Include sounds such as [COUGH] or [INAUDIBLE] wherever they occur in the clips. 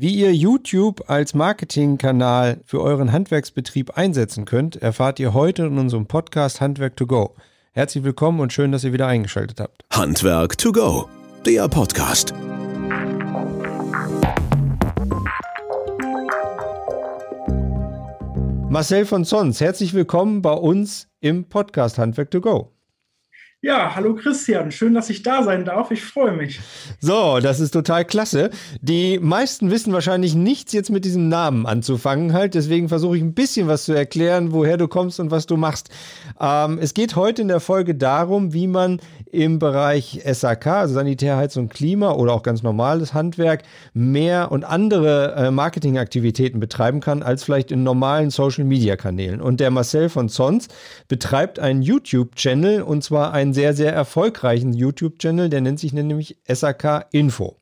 Wie ihr YouTube als Marketingkanal für euren Handwerksbetrieb einsetzen könnt, erfahrt ihr heute in unserem Podcast Handwerk to Go. Herzlich willkommen und schön, dass ihr wieder eingeschaltet habt. Handwerk to Go, der Podcast. Marcel von Sons, herzlich willkommen bei uns im Podcast Handwerk to Go. Ja, hallo Christian, schön, dass ich da sein darf. Ich freue mich. So, das ist total klasse. Die meisten wissen wahrscheinlich nichts jetzt mit diesem Namen anzufangen, halt. Deswegen versuche ich ein bisschen was zu erklären, woher du kommst und was du machst. Ähm, es geht heute in der Folge darum, wie man im Bereich SAK, also Sanitär, Heizung, Klima oder auch ganz normales Handwerk, mehr und andere äh, Marketingaktivitäten betreiben kann, als vielleicht in normalen Social-Media-Kanälen. Und der Marcel von Sons betreibt einen YouTube-Channel und zwar einen sehr, sehr erfolgreichen YouTube-Channel, der nennt sich nämlich SAK Info.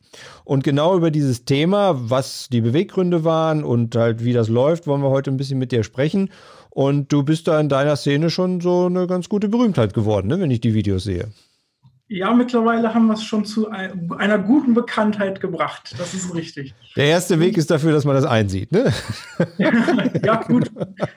Und genau über dieses Thema, was die Beweggründe waren und halt wie das läuft, wollen wir heute ein bisschen mit dir sprechen. Und du bist da in deiner Szene schon so eine ganz gute Berühmtheit geworden, ne, wenn ich die Videos sehe. Ja, mittlerweile haben wir es schon zu einer guten Bekanntheit gebracht. Das ist richtig. Der erste Weg ist dafür, dass man das einsieht, ne? [LAUGHS] ja, gut.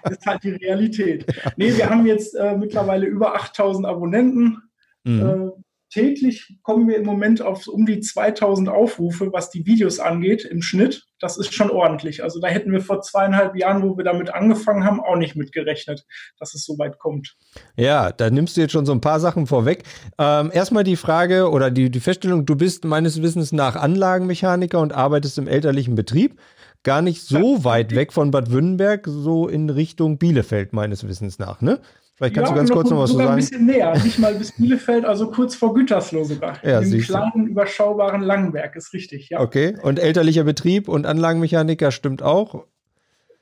Das ist halt die Realität. Nee, wir haben jetzt äh, mittlerweile über 8000 Abonnenten. Mhm. Äh, täglich kommen wir im Moment auf um die 2000 Aufrufe, was die Videos angeht, im Schnitt. Das ist schon ordentlich. Also da hätten wir vor zweieinhalb Jahren, wo wir damit angefangen haben, auch nicht mitgerechnet, dass es so weit kommt. Ja, da nimmst du jetzt schon so ein paar Sachen vorweg. Ähm, erstmal die Frage oder die, die Feststellung, du bist meines Wissens nach Anlagenmechaniker und arbeitest im elterlichen Betrieb. Gar nicht so ja. weit weg von Bad Württemberg, so in Richtung Bielefeld meines Wissens nach, ne? Vielleicht kannst ja, du ganz noch, kurz noch was zu sagen. ein bisschen näher, nicht mal bis Bielefeld, also kurz vor Gütersloh sogar. Ja, Im kleinen, du. überschaubaren Langenberg, ist richtig, ja. Okay, und elterlicher Betrieb und Anlagenmechaniker stimmt auch?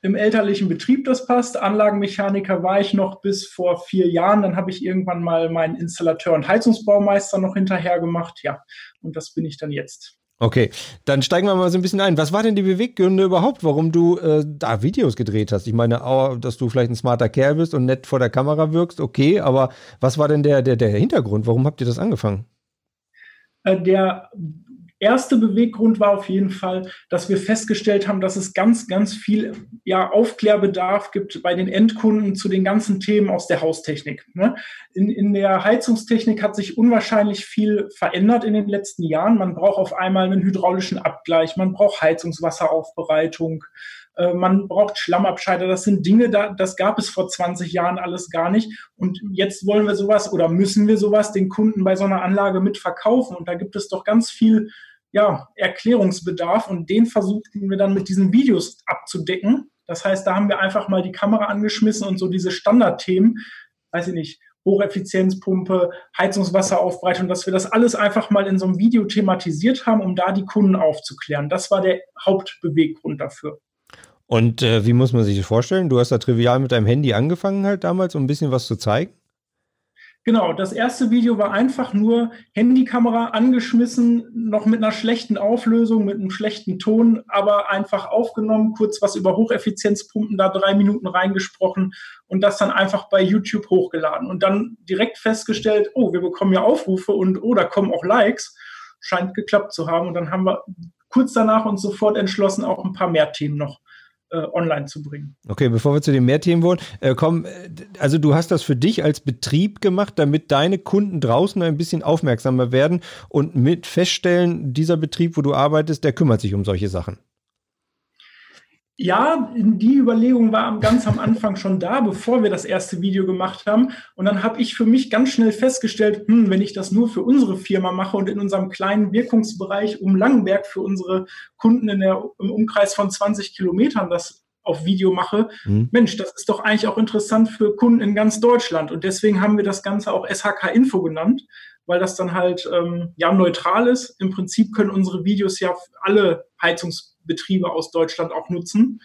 Im elterlichen Betrieb, das passt. Anlagenmechaniker war ich noch bis vor vier Jahren. Dann habe ich irgendwann mal meinen Installateur und Heizungsbaumeister noch hinterher gemacht. Ja, und das bin ich dann jetzt. Okay, dann steigen wir mal so ein bisschen ein. Was war denn die Beweggründe überhaupt, warum du äh, da Videos gedreht hast? Ich meine, auch, dass du vielleicht ein smarter Kerl bist und nett vor der Kamera wirkst, okay, aber was war denn der, der, der Hintergrund? Warum habt ihr das angefangen? Äh, der erste Beweggrund war auf jeden Fall, dass wir festgestellt haben, dass es ganz, ganz viel ja, Aufklärbedarf gibt bei den Endkunden zu den ganzen Themen aus der Haustechnik. Ne? In, in der Heizungstechnik hat sich unwahrscheinlich viel verändert in den letzten Jahren. Man braucht auf einmal einen hydraulischen Abgleich, man braucht Heizungswasseraufbereitung, äh, man braucht Schlammabscheider. Das sind Dinge, da, das gab es vor 20 Jahren alles gar nicht. Und jetzt wollen wir sowas oder müssen wir sowas den Kunden bei so einer Anlage mit verkaufen. Und da gibt es doch ganz viel ja, Erklärungsbedarf und den versuchten wir dann mit diesen Videos abzudecken. Das heißt, da haben wir einfach mal die Kamera angeschmissen und so diese Standardthemen, weiß ich nicht, Hocheffizienzpumpe, Heizungswasseraufbereitung, dass wir das alles einfach mal in so einem Video thematisiert haben, um da die Kunden aufzuklären. Das war der Hauptbeweggrund dafür. Und äh, wie muss man sich das vorstellen? Du hast da trivial mit deinem Handy angefangen halt damals, um ein bisschen was zu zeigen? Genau, das erste Video war einfach nur Handykamera angeschmissen, noch mit einer schlechten Auflösung, mit einem schlechten Ton, aber einfach aufgenommen, kurz was über Hocheffizienzpumpen, da drei Minuten reingesprochen und das dann einfach bei YouTube hochgeladen und dann direkt festgestellt, oh, wir bekommen ja Aufrufe und oh, da kommen auch Likes. Scheint geklappt zu haben und dann haben wir kurz danach uns sofort entschlossen, auch ein paar mehr Themen noch online zu bringen. Okay, bevor wir zu den mehr Themen wollen, äh, komm, äh, also du hast das für dich als Betrieb gemacht, damit deine Kunden draußen ein bisschen aufmerksamer werden und mit feststellen, dieser Betrieb, wo du arbeitest, der kümmert sich um solche Sachen. Ja, die Überlegung war ganz am Anfang schon da, bevor wir das erste Video gemacht haben. Und dann habe ich für mich ganz schnell festgestellt, hm, wenn ich das nur für unsere Firma mache und in unserem kleinen Wirkungsbereich um Langenberg für unsere Kunden in der, im Umkreis von 20 Kilometern das auf Video mache, mhm. Mensch, das ist doch eigentlich auch interessant für Kunden in ganz Deutschland. Und deswegen haben wir das Ganze auch SHK Info genannt, weil das dann halt ähm, ja neutral ist. Im Prinzip können unsere Videos ja alle Heizungs Betriebe aus Deutschland auch nutzen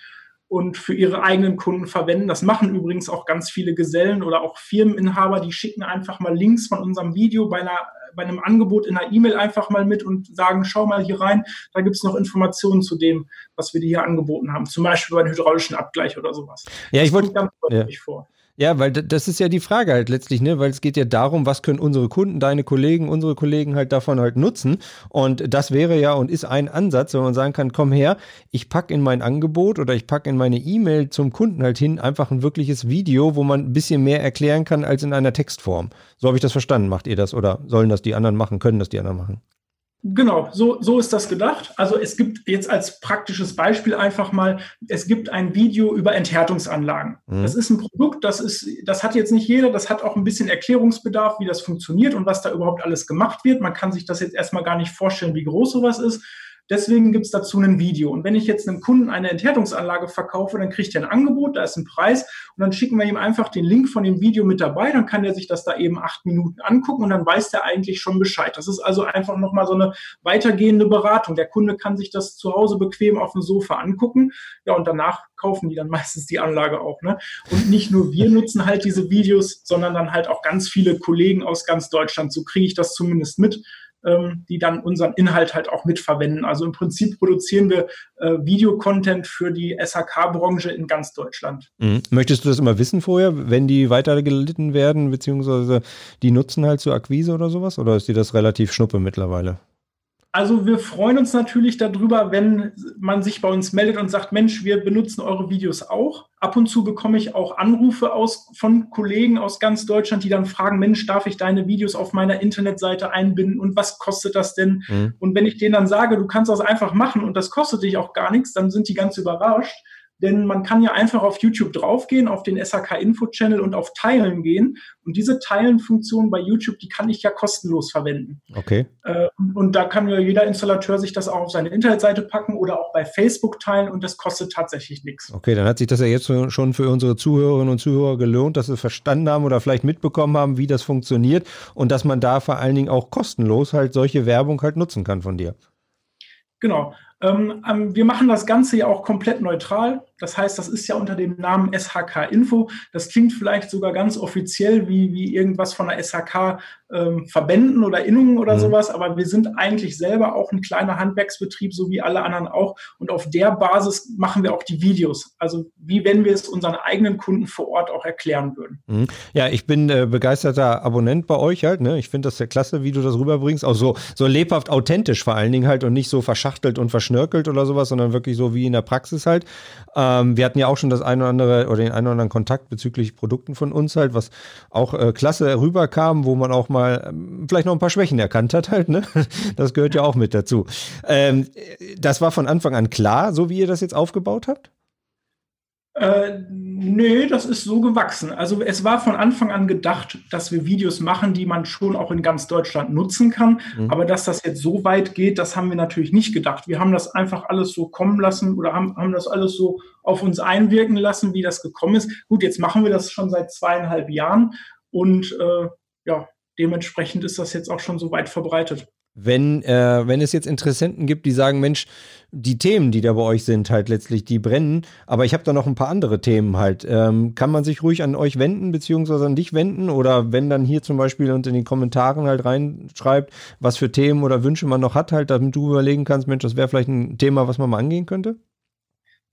und für ihre eigenen Kunden verwenden. Das machen übrigens auch ganz viele Gesellen oder auch Firmeninhaber, die schicken einfach mal Links von unserem Video bei, einer, bei einem Angebot in einer E-Mail einfach mal mit und sagen, schau mal hier rein, da gibt es noch Informationen zu dem, was wir dir hier angeboten haben. Zum Beispiel beim hydraulischen Abgleich oder sowas. Ja, ich wollte ganz deutlich ja. vor. Ja, weil das ist ja die Frage halt letztlich, ne? Weil es geht ja darum, was können unsere Kunden, deine Kollegen, unsere Kollegen halt davon halt nutzen. Und das wäre ja und ist ein Ansatz, wenn man sagen kann, komm her, ich packe in mein Angebot oder ich packe in meine E-Mail zum Kunden halt hin einfach ein wirkliches Video, wo man ein bisschen mehr erklären kann als in einer Textform. So habe ich das verstanden. Macht ihr das oder sollen das die anderen machen, können das die anderen machen? Genau, so, so ist das gedacht. Also es gibt jetzt als praktisches Beispiel einfach mal, es gibt ein Video über Enthärtungsanlagen. Mhm. Das ist ein Produkt, das ist, das hat jetzt nicht jeder, das hat auch ein bisschen Erklärungsbedarf, wie das funktioniert und was da überhaupt alles gemacht wird. Man kann sich das jetzt erstmal gar nicht vorstellen, wie groß sowas ist. Deswegen gibt es dazu ein Video. Und wenn ich jetzt einem Kunden eine Enthärtungsanlage verkaufe, dann kriegt er ein Angebot, da ist ein Preis und dann schicken wir ihm einfach den Link von dem Video mit dabei, dann kann er sich das da eben acht Minuten angucken und dann weiß der eigentlich schon Bescheid. Das ist also einfach nochmal so eine weitergehende Beratung. Der Kunde kann sich das zu Hause bequem auf dem Sofa angucken. Ja, und danach kaufen die dann [LAUGHS] meistens die Anlage auch. Ne? Und nicht nur wir nutzen halt diese Videos, sondern dann halt auch ganz viele Kollegen aus ganz Deutschland. So kriege ich das zumindest mit ähm, die dann unseren Inhalt halt auch mitverwenden. Also im Prinzip produzieren wir äh, Videocontent für die SHK-Branche in ganz Deutschland. Mhm. Möchtest du das immer wissen vorher, wenn die weitergelitten werden, beziehungsweise die nutzen halt zur Akquise oder sowas? Oder ist dir das relativ schnuppe mittlerweile? Also wir freuen uns natürlich darüber, wenn man sich bei uns meldet und sagt, Mensch, wir benutzen eure Videos auch. Ab und zu bekomme ich auch Anrufe aus, von Kollegen aus ganz Deutschland, die dann fragen, Mensch, darf ich deine Videos auf meiner Internetseite einbinden und was kostet das denn? Mhm. Und wenn ich denen dann sage, du kannst das einfach machen und das kostet dich auch gar nichts, dann sind die ganz überrascht denn man kann ja einfach auf YouTube draufgehen, auf den SHK Info Channel und auf Teilen gehen. Und diese Teilen-Funktion bei YouTube, die kann ich ja kostenlos verwenden. Okay. Äh, und da kann ja jeder Installateur sich das auch auf seine Internetseite packen oder auch bei Facebook teilen und das kostet tatsächlich nichts. Okay, dann hat sich das ja jetzt schon für unsere Zuhörerinnen und Zuhörer gelohnt, dass sie verstanden haben oder vielleicht mitbekommen haben, wie das funktioniert und dass man da vor allen Dingen auch kostenlos halt solche Werbung halt nutzen kann von dir. Genau. Ähm, ähm, wir machen das Ganze ja auch komplett neutral. Das heißt, das ist ja unter dem Namen SHK Info. Das klingt vielleicht sogar ganz offiziell wie, wie irgendwas von der SHK ähm, Verbänden oder Innungen oder mhm. sowas, aber wir sind eigentlich selber auch ein kleiner Handwerksbetrieb, so wie alle anderen auch. Und auf der Basis machen wir auch die Videos. Also wie wenn wir es unseren eigenen Kunden vor Ort auch erklären würden. Mhm. Ja, ich bin äh, begeisterter Abonnent bei euch halt. Ne? Ich finde das ja klasse, wie du das rüberbringst. Auch so, so lebhaft authentisch vor allen Dingen halt und nicht so verschachtelt und verschnörkelt oder sowas, sondern wirklich so wie in der Praxis halt. Ähm, wir hatten ja auch schon das eine oder andere oder den einen oder anderen Kontakt bezüglich Produkten von uns halt, was auch äh, klasse rüberkam, wo man auch mal mal ähm, vielleicht noch ein paar Schwächen erkannt hat halt, ne? [LAUGHS] Das gehört ja auch mit dazu. Ähm, das war von Anfang an klar, so wie ihr das jetzt aufgebaut habt? Äh, nee, das ist so gewachsen. Also es war von Anfang an gedacht, dass wir Videos machen, die man schon auch in ganz Deutschland nutzen kann. Mhm. Aber dass das jetzt so weit geht, das haben wir natürlich nicht gedacht. Wir haben das einfach alles so kommen lassen oder haben, haben das alles so auf uns einwirken lassen, wie das gekommen ist. Gut, jetzt machen wir das schon seit zweieinhalb Jahren und äh, ja, dementsprechend ist das jetzt auch schon so weit verbreitet. Wenn, äh, wenn es jetzt Interessenten gibt, die sagen, Mensch, die Themen, die da bei euch sind, halt letztlich, die brennen, aber ich habe da noch ein paar andere Themen halt. Ähm, kann man sich ruhig an euch wenden, beziehungsweise an dich wenden? Oder wenn dann hier zum Beispiel unter den Kommentaren halt reinschreibt, was für Themen oder Wünsche man noch hat, halt, damit du überlegen kannst, Mensch, das wäre vielleicht ein Thema, was man mal angehen könnte?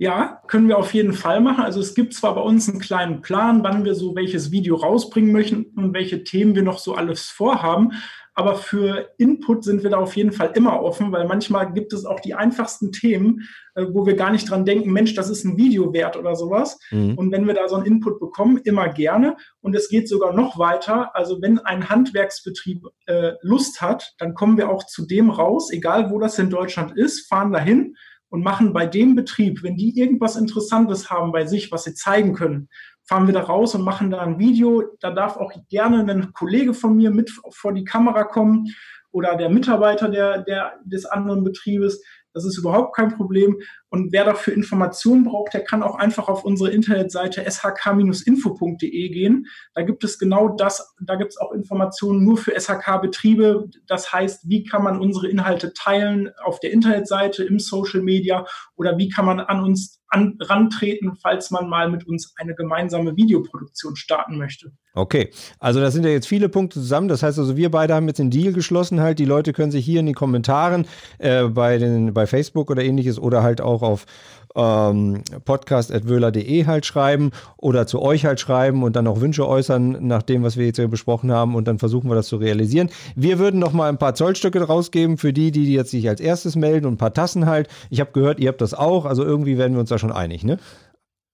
Ja, können wir auf jeden Fall machen. Also es gibt zwar bei uns einen kleinen Plan, wann wir so welches Video rausbringen möchten und welche Themen wir noch so alles vorhaben. Aber für Input sind wir da auf jeden Fall immer offen, weil manchmal gibt es auch die einfachsten Themen, äh, wo wir gar nicht dran denken, Mensch, das ist ein Video wert oder sowas. Mhm. Und wenn wir da so einen Input bekommen, immer gerne. Und es geht sogar noch weiter. Also wenn ein Handwerksbetrieb äh, Lust hat, dann kommen wir auch zu dem raus, egal wo das in Deutschland ist, fahren dahin und machen bei dem Betrieb, wenn die irgendwas Interessantes haben bei sich, was sie zeigen können, fahren wir da raus und machen da ein Video. Da darf auch gerne ein Kollege von mir mit vor die Kamera kommen oder der Mitarbeiter der, der, des anderen Betriebes. Das ist überhaupt kein Problem. Und wer dafür Informationen braucht, der kann auch einfach auf unsere Internetseite shk-info.de gehen. Da gibt es genau das, da gibt es auch Informationen nur für SHK-Betriebe. Das heißt, wie kann man unsere Inhalte teilen auf der Internetseite, im Social Media oder wie kann man an uns an, rantreten, falls man mal mit uns eine gemeinsame Videoproduktion starten möchte. Okay, also das sind ja jetzt viele Punkte zusammen. Das heißt also, wir beide haben jetzt den Deal geschlossen halt. Die Leute können sich hier in den Kommentaren äh, bei, den, bei Facebook oder ähnliches oder halt auch auf ähm, podcast.wöhler.de halt schreiben oder zu euch halt schreiben und dann auch Wünsche äußern nach dem, was wir jetzt hier besprochen haben und dann versuchen wir das zu realisieren. Wir würden noch mal ein paar Zollstücke rausgeben für die, die jetzt sich als erstes melden und ein paar Tassen halt. Ich habe gehört, ihr habt das auch, also irgendwie werden wir uns da schon einig, ne?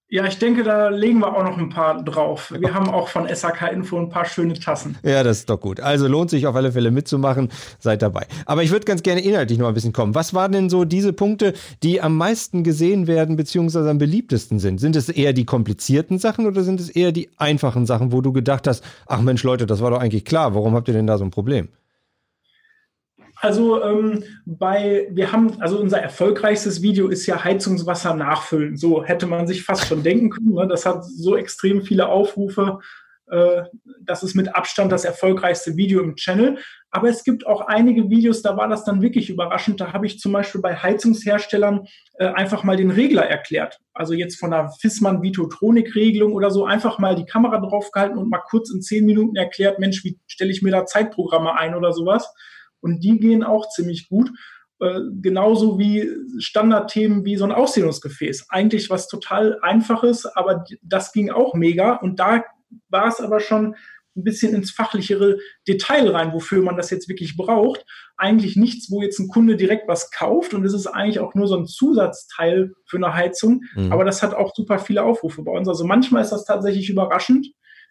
Ja, ich denke, da legen wir auch noch ein paar drauf. Wir haben auch von SAK Info ein paar schöne Tassen. Ja, das ist doch gut. Also lohnt sich auf alle Fälle mitzumachen. Seid dabei. Aber ich würde ganz gerne inhaltlich noch ein bisschen kommen. Was waren denn so diese Punkte, die am meisten gesehen werden, beziehungsweise am beliebtesten sind? Sind es eher die komplizierten Sachen oder sind es eher die einfachen Sachen, wo du gedacht hast, ach Mensch, Leute, das war doch eigentlich klar. Warum habt ihr denn da so ein Problem? Also ähm, bei, wir haben, also unser erfolgreichstes Video ist ja Heizungswasser nachfüllen. So hätte man sich fast schon denken können. Ne? Das hat so extrem viele Aufrufe. Äh, das ist mit Abstand das erfolgreichste Video im Channel. Aber es gibt auch einige Videos, da war das dann wirklich überraschend. Da habe ich zum Beispiel bei Heizungsherstellern äh, einfach mal den Regler erklärt. Also jetzt von der Fissmann Vitotronic-Regelung oder so einfach mal die Kamera draufgehalten und mal kurz in zehn Minuten erklärt, Mensch, wie stelle ich mir da Zeitprogramme ein oder sowas und die gehen auch ziemlich gut. Äh, genauso wie Standardthemen wie so ein Ausdehnungsgefäß. Eigentlich was total Einfaches, aber das ging auch mega. Und da war es aber schon ein bisschen ins fachlichere Detail rein, wofür man das jetzt wirklich braucht. Eigentlich nichts, wo jetzt ein Kunde direkt was kauft und es ist eigentlich auch nur so ein Zusatzteil für eine Heizung. Mhm. Aber das hat auch super viele Aufrufe bei uns. Also manchmal ist das tatsächlich überraschend,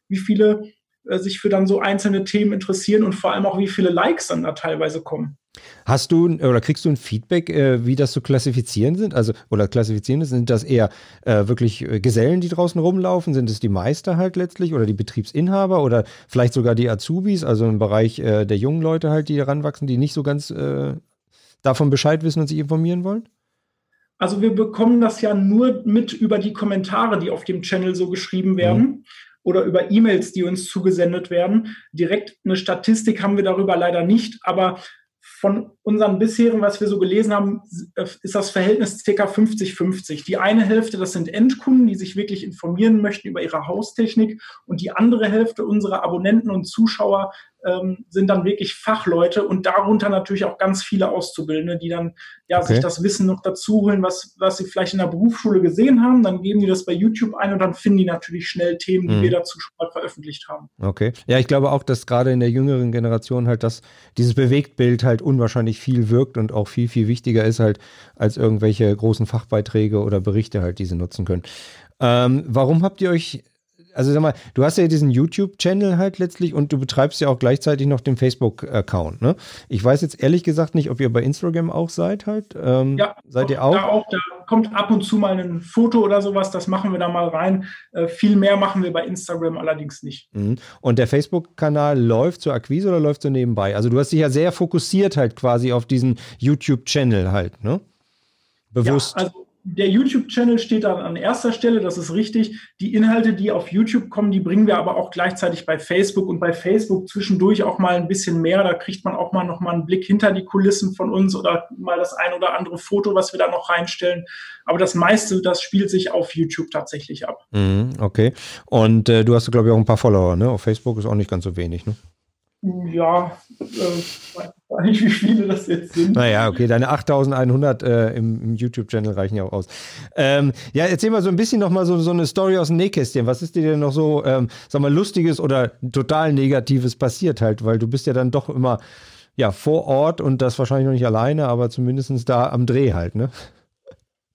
wie viele äh, sich für dann so einzelne Themen interessieren und vor allem auch, wie viele Likes dann da teilweise kommen. Hast du oder kriegst du ein Feedback, äh, wie das zu klassifizieren sind? Also, oder klassifizieren ist, sind das eher äh, wirklich äh, Gesellen, die draußen rumlaufen? Sind es die Meister halt letztlich oder die Betriebsinhaber oder vielleicht sogar die Azubis, also im Bereich äh, der jungen Leute halt, die heranwachsen, die nicht so ganz davon Bescheid wissen und sich informieren wollen? Also wir bekommen das ja nur mit über die Kommentare, die auf dem Channel so geschrieben werden. Mhm oder über E-Mails, die uns zugesendet werden. Direkt eine Statistik haben wir darüber leider nicht, aber von unseren bisherigen, was wir so gelesen haben, ist das Verhältnis circa 50-50. Die eine Hälfte, das sind Endkunden, die sich wirklich informieren möchten über ihre Haustechnik und die andere Hälfte unserer Abonnenten und Zuschauer ähm, sind dann wirklich Fachleute und darunter natürlich auch ganz viele Auszubildende, die dann ja okay. sich das Wissen noch dazu holen, was, was sie vielleicht in der Berufsschule gesehen haben. Dann geben die das bei YouTube ein und dann finden die natürlich schnell Themen, die mhm. wir dazu schon mal veröffentlicht haben. Okay. Ja, ich glaube auch, dass gerade in der jüngeren Generation halt das, dieses Bewegtbild halt unwahrscheinlich viel wirkt und auch viel, viel wichtiger ist halt als irgendwelche großen Fachbeiträge oder Berichte halt, die sie nutzen können. Ähm, warum habt ihr euch also sag mal, du hast ja diesen YouTube-Channel halt letztlich und du betreibst ja auch gleichzeitig noch den Facebook-Account, ne? Ich weiß jetzt ehrlich gesagt nicht, ob ihr bei Instagram auch seid halt. Ähm, ja, seid ihr auch? Da auch? Da kommt ab und zu mal ein Foto oder sowas, das machen wir da mal rein. Äh, viel mehr machen wir bei Instagram allerdings nicht. Mhm. Und der Facebook-Kanal läuft zur Akquise oder läuft so nebenbei? Also du hast dich ja sehr fokussiert halt quasi auf diesen YouTube-Channel halt, ne? Bewusst. Ja, also der YouTube-Channel steht dann an erster Stelle, das ist richtig. Die Inhalte, die auf YouTube kommen, die bringen wir aber auch gleichzeitig bei Facebook und bei Facebook zwischendurch auch mal ein bisschen mehr. Da kriegt man auch mal noch mal einen Blick hinter die Kulissen von uns oder mal das ein oder andere Foto, was wir da noch reinstellen. Aber das meiste, das spielt sich auf YouTube tatsächlich ab. Mhm, okay. Und äh, du hast, glaube ich, auch ein paar Follower, ne? Auf Facebook ist auch nicht ganz so wenig, ne? Ja, äh, weiß nicht, wie viele das jetzt sind. Naja, okay, deine 8100 äh, im, im YouTube-Channel reichen ja auch aus. Ähm, ja, erzähl mal so ein bisschen nochmal so, so eine Story aus dem Nähkästchen. Was ist dir denn noch so, ähm, sag mal, lustiges oder total negatives passiert halt? Weil du bist ja dann doch immer ja, vor Ort und das wahrscheinlich noch nicht alleine, aber zumindest da am Dreh halt, ne?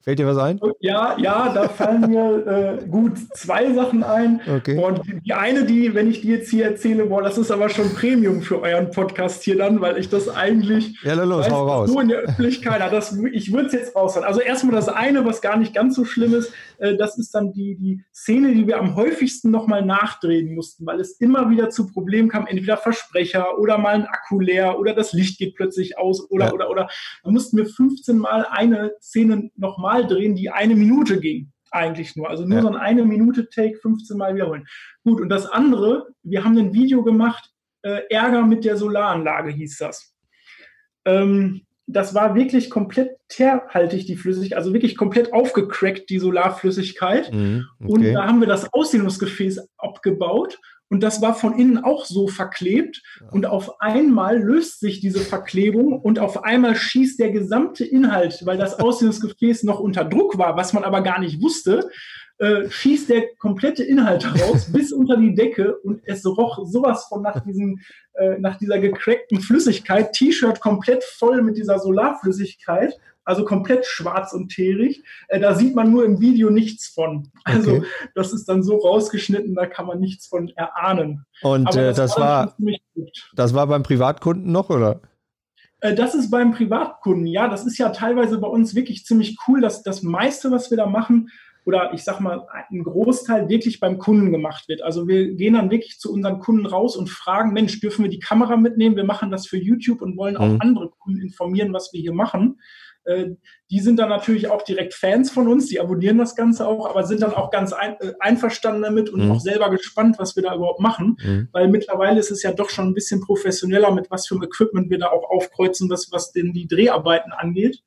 Fällt dir was ein? Ja, ja, da fallen mir äh, gut zwei Sachen ein. Okay. Und die eine, die, wenn ich die jetzt hier erzähle, boah, das ist aber schon Premium für euren Podcast hier dann, weil ich das eigentlich ja, los, weiß, hau raus. so in der Öffentlichkeit, das, ich würde es jetzt raushauen. Also erstmal das eine, was gar nicht ganz so schlimm ist, äh, das ist dann die, die Szene, die wir am häufigsten nochmal nachdrehen mussten, weil es immer wieder zu Problemen kam, entweder Versprecher oder mal ein Akku leer oder das Licht geht plötzlich aus oder, ja. oder, oder. Da mussten wir 15 Mal eine Szene nochmal Mal drehen, die eine Minute ging. Eigentlich nur. Also nur ja. so ein eine Minute Take 15 Mal wiederholen. Gut, und das andere, wir haben ein Video gemacht, äh, Ärger mit der Solaranlage hieß das. Ähm, das war wirklich komplett teerhaltig, die Flüssigkeit, also wirklich komplett aufgecrackt, die Solarflüssigkeit. Mhm, okay. Und da haben wir das Ausdehnungsgefäß abgebaut und das war von innen auch so verklebt. Und auf einmal löst sich diese Verklebung und auf einmal schießt der gesamte Inhalt, weil das [LAUGHS] Ausdehnungsgefäß noch unter Druck war, was man aber gar nicht wusste, äh, schießt der komplette Inhalt raus [LAUGHS] bis unter die Decke und es roch sowas von nach, diesem, äh, nach dieser gecrackten Flüssigkeit, T-Shirt komplett voll mit dieser Solarflüssigkeit also komplett schwarz und teerig. Äh, da sieht man nur im Video nichts von. Also okay. das ist dann so rausgeschnitten, da kann man nichts von erahnen. Und äh, das, das, war, das war beim Privatkunden noch, oder? Äh, das ist beim Privatkunden, ja. Das ist ja teilweise bei uns wirklich ziemlich cool, dass das meiste, was wir da machen, oder ich sag mal, ein Großteil wirklich beim Kunden gemacht wird. Also wir gehen dann wirklich zu unseren Kunden raus und fragen, Mensch, dürfen wir die Kamera mitnehmen? Wir machen das für YouTube und wollen auch mhm. andere Kunden informieren, was wir hier machen. Äh, die sind dann natürlich auch direkt Fans von uns, die abonnieren das Ganze auch, aber sind dann auch ganz ein, äh, einverstanden damit und mhm. auch selber gespannt, was wir da überhaupt machen, mhm. weil mittlerweile ist es ja doch schon ein bisschen professioneller, mit was für einem Equipment wir da auch aufkreuzen, was, was denn die Dreharbeiten angeht.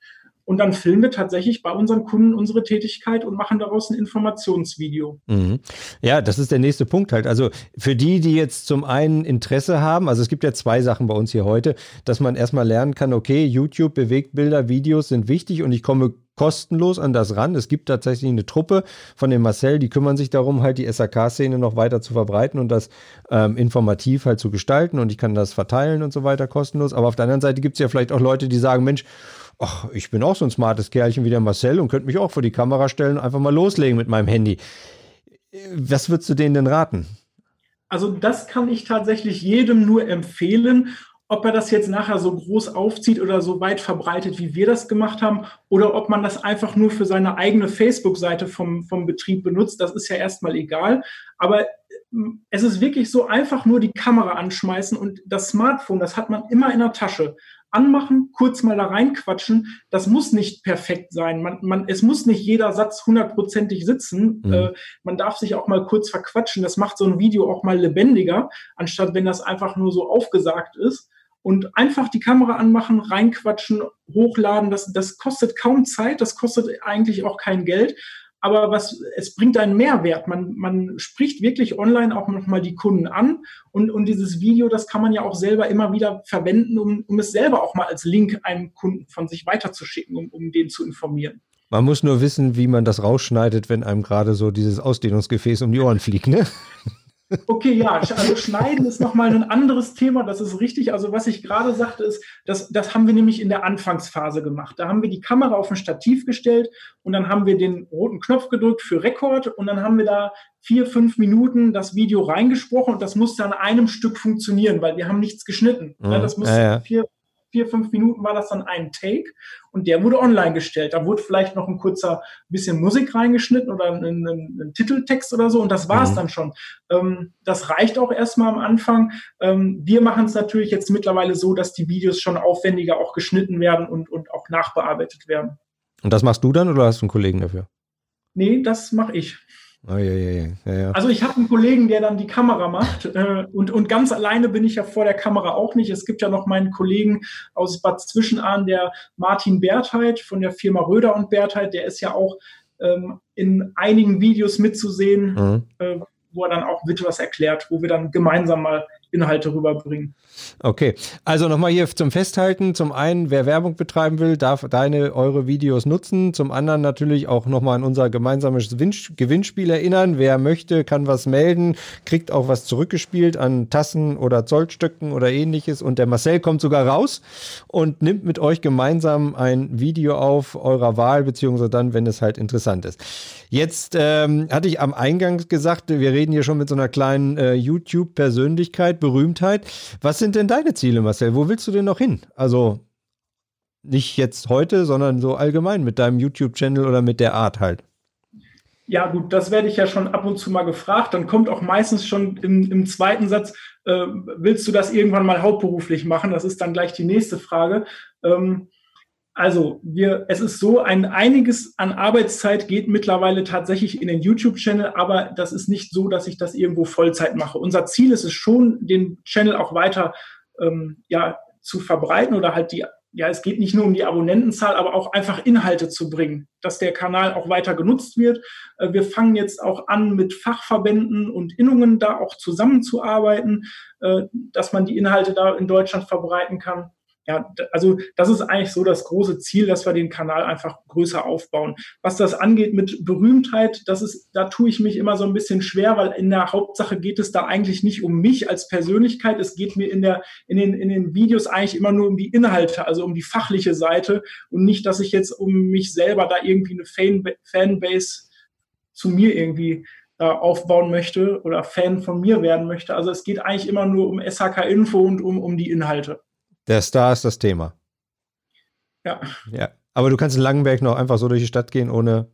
Und dann filmen wir tatsächlich bei unseren Kunden unsere Tätigkeit und machen daraus ein Informationsvideo. Mhm. Ja, das ist der nächste Punkt halt. Also für die, die jetzt zum einen Interesse haben, also es gibt ja zwei Sachen bei uns hier heute, dass man erstmal lernen kann, okay, YouTube, Bewegtbilder, Videos sind wichtig und ich komme kostenlos an das ran. Es gibt tatsächlich eine Truppe von dem Marcel, die kümmern sich darum, halt die SAK-Szene noch weiter zu verbreiten und das ähm, informativ halt zu gestalten und ich kann das verteilen und so weiter kostenlos. Aber auf der anderen Seite gibt es ja vielleicht auch Leute, die sagen, Mensch, ach, ich bin auch so ein smartes Kerlchen wie der Marcel und könnte mich auch vor die Kamera stellen und einfach mal loslegen mit meinem Handy. Was würdest du denen denn raten? Also das kann ich tatsächlich jedem nur empfehlen. Ob er das jetzt nachher so groß aufzieht oder so weit verbreitet, wie wir das gemacht haben, oder ob man das einfach nur für seine eigene Facebook-Seite vom, vom Betrieb benutzt, das ist ja erstmal egal. Aber hm, es ist wirklich so einfach nur die Kamera anschmeißen und das Smartphone, das hat man immer in der Tasche anmachen, kurz mal da reinquatschen. Das muss nicht perfekt sein. Man, man, es muss nicht jeder Satz hundertprozentig sitzen. Mhm. Äh, man darf sich auch mal kurz verquatschen. Das macht so ein Video auch mal lebendiger, anstatt wenn das einfach nur so aufgesagt ist. Und einfach die Kamera anmachen, reinquatschen, hochladen, das, das kostet kaum Zeit, das kostet eigentlich auch kein Geld aber was, es bringt einen Mehrwert. Man, man spricht wirklich online auch nochmal die Kunden an und, und dieses Video, das kann man ja auch selber immer wieder verwenden, um, um es selber auch mal als Link einem Kunden von sich weiterzuschicken, um, um den zu informieren. Man muss nur wissen, wie man das rausschneidet, wenn einem gerade so dieses Ausdehnungsgefäß um die Ohren fliegt, ne? [LAUGHS] Okay, ja, also Schneiden ist nochmal ein anderes Thema, das ist richtig. Also was ich gerade sagte, ist, das, das haben wir nämlich in der Anfangsphase gemacht. Da haben wir die Kamera auf ein Stativ gestellt und dann haben wir den roten Knopf gedrückt für Rekord und dann haben wir da vier, fünf Minuten das Video reingesprochen und das musste an einem Stück funktionieren, weil wir haben nichts geschnitten. Mhm. Das musste ja, ja. vier, vier, fünf Minuten war das dann ein Take und der wurde online gestellt. Da wurde vielleicht noch ein kurzer bisschen Musik reingeschnitten oder ein, ein, ein Titeltext oder so und das war es mhm. dann schon. Ähm, das reicht auch erstmal am Anfang. Ähm, wir machen es natürlich jetzt mittlerweile so, dass die Videos schon aufwendiger auch geschnitten werden und, und auch nachbearbeitet werden. Und das machst du dann oder hast du einen Kollegen dafür? Nee, das mache ich. Oh, ja, ja, ja, also ich habe einen Kollegen, der dann die Kamera macht äh, und, und ganz alleine bin ich ja vor der Kamera auch nicht. Es gibt ja noch meinen Kollegen aus Bad Zwischenahn, der Martin Bertheit von der Firma Röder und Bertheit, der ist ja auch ähm, in einigen Videos mitzusehen, mhm. äh, wo er dann auch wird was erklärt, wo wir dann gemeinsam mal Inhalte rüberbringen. Okay, also nochmal hier zum Festhalten. Zum einen, wer Werbung betreiben will, darf deine, eure Videos nutzen. Zum anderen natürlich auch nochmal an unser gemeinsames Gewinnspiel erinnern. Wer möchte, kann was melden, kriegt auch was zurückgespielt an Tassen oder Zollstöcken oder ähnliches. Und der Marcel kommt sogar raus und nimmt mit euch gemeinsam ein Video auf eurer Wahl, beziehungsweise dann, wenn es halt interessant ist. Jetzt ähm, hatte ich am Eingang gesagt, wir reden hier schon mit so einer kleinen äh, YouTube-Persönlichkeit, Berühmtheit. Was sind denn deine Ziele, Marcel? Wo willst du denn noch hin? Also nicht jetzt heute, sondern so allgemein mit deinem YouTube-Channel oder mit der Art halt. Ja, gut, das werde ich ja schon ab und zu mal gefragt. Dann kommt auch meistens schon im, im zweiten Satz, äh, willst du das irgendwann mal hauptberuflich machen? Das ist dann gleich die nächste Frage. Ähm, also wir, es ist so, ein einiges an Arbeitszeit geht mittlerweile tatsächlich in den YouTube-Channel, aber das ist nicht so, dass ich das irgendwo Vollzeit mache. Unser Ziel ist es schon, den Channel auch weiter ähm, ja, zu verbreiten oder halt die ja, es geht nicht nur um die Abonnentenzahl, aber auch einfach Inhalte zu bringen, dass der Kanal auch weiter genutzt wird. Äh, wir fangen jetzt auch an, mit Fachverbänden und Innungen da auch zusammenzuarbeiten, äh, dass man die Inhalte da in Deutschland verbreiten kann ja, also das ist eigentlich so das große Ziel, dass wir den Kanal einfach größer aufbauen. Was das angeht mit Berühmtheit, das ist, da tue ich mich immer so ein bisschen schwer, weil in der Hauptsache geht es da eigentlich nicht um mich als Persönlichkeit. Es geht mir in der, in den, in den Videos eigentlich immer nur um die Inhalte, also um die fachliche Seite und nicht, dass ich jetzt um mich selber da irgendwie eine Fan, Fanbase zu mir irgendwie äh, aufbauen möchte oder Fan von mir werden möchte. Also es geht eigentlich immer nur um SHK Info und um, um die Inhalte. Der Star ist das Thema. Ja. Ja. Aber du kannst in Langenberg noch einfach so durch die Stadt gehen, ohne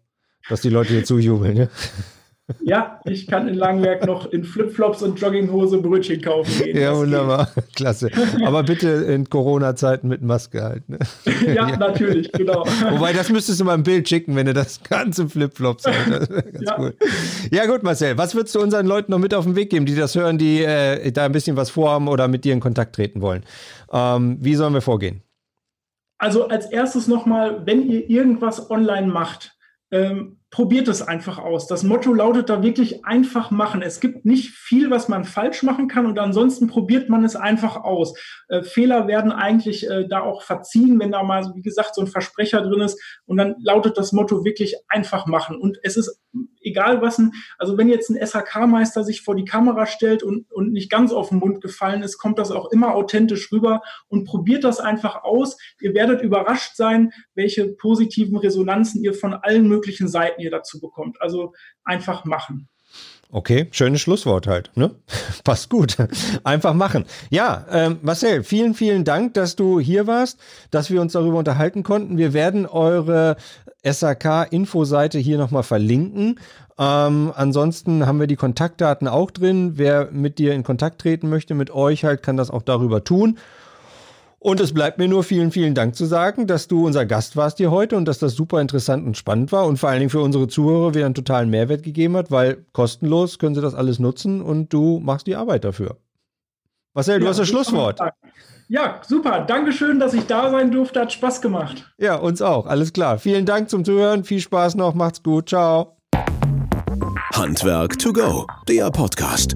dass die Leute dir zujubeln, ja? Ja, ich kann in Langenberg noch in Flipflops und Jogginghose Brötchen kaufen gehen. Ja, wunderbar. Geht. [LAUGHS] Klasse. Aber bitte in Corona-Zeiten mit Maske halt. Ne? Ja, [LAUGHS] ja, natürlich, genau. Wobei, das müsstest du mal ein Bild schicken, wenn du das ganze Flipflops halt. [LAUGHS] ja. Cool. ja, gut, Marcel. Was würdest du unseren Leuten noch mit auf den Weg geben, die das hören, die äh, da ein bisschen was vorhaben oder mit dir in Kontakt treten wollen? Ähm, wie sollen wir vorgehen? Also als erstes nochmal, wenn ihr irgendwas online macht, ähm, probiert es einfach aus. Das Motto lautet da wirklich einfach machen. Es gibt nicht viel, was man falsch machen kann und ansonsten probiert man es einfach aus. Äh, Fehler werden eigentlich äh, da auch verziehen, wenn da mal, wie gesagt, so ein Versprecher drin ist und dann lautet das Motto wirklich einfach machen. Und es ist egal was ein, also wenn jetzt ein SHK-Meister sich vor die Kamera stellt und, und nicht ganz auf den Mund gefallen ist, kommt das auch immer authentisch rüber und probiert das einfach aus. Ihr werdet überrascht sein, welche positiven Resonanzen ihr von allen möglichen Seiten ihr dazu bekommt. Also einfach machen. Okay, schönes Schlusswort halt. Ne? [LAUGHS] Passt gut. Einfach machen. Ja, ähm, Marcel, vielen, vielen Dank, dass du hier warst, dass wir uns darüber unterhalten konnten. Wir werden eure SAK-Infoseite hier nochmal verlinken. Ähm, ansonsten haben wir die Kontaktdaten auch drin. Wer mit dir in Kontakt treten möchte, mit euch halt, kann das auch darüber tun. Und es bleibt mir nur vielen, vielen Dank zu sagen, dass du unser Gast warst hier heute und dass das super interessant und spannend war und vor allen Dingen für unsere Zuhörer wieder einen totalen Mehrwert gegeben hat, weil kostenlos können sie das alles nutzen und du machst die Arbeit dafür. Marcel, du ja, hast das Schlusswort. Ja, super. Dankeschön, dass ich da sein durfte. Hat Spaß gemacht. Ja, uns auch. Alles klar. Vielen Dank zum Zuhören. Viel Spaß noch. Macht's gut. Ciao. Handwerk to go. Der Podcast.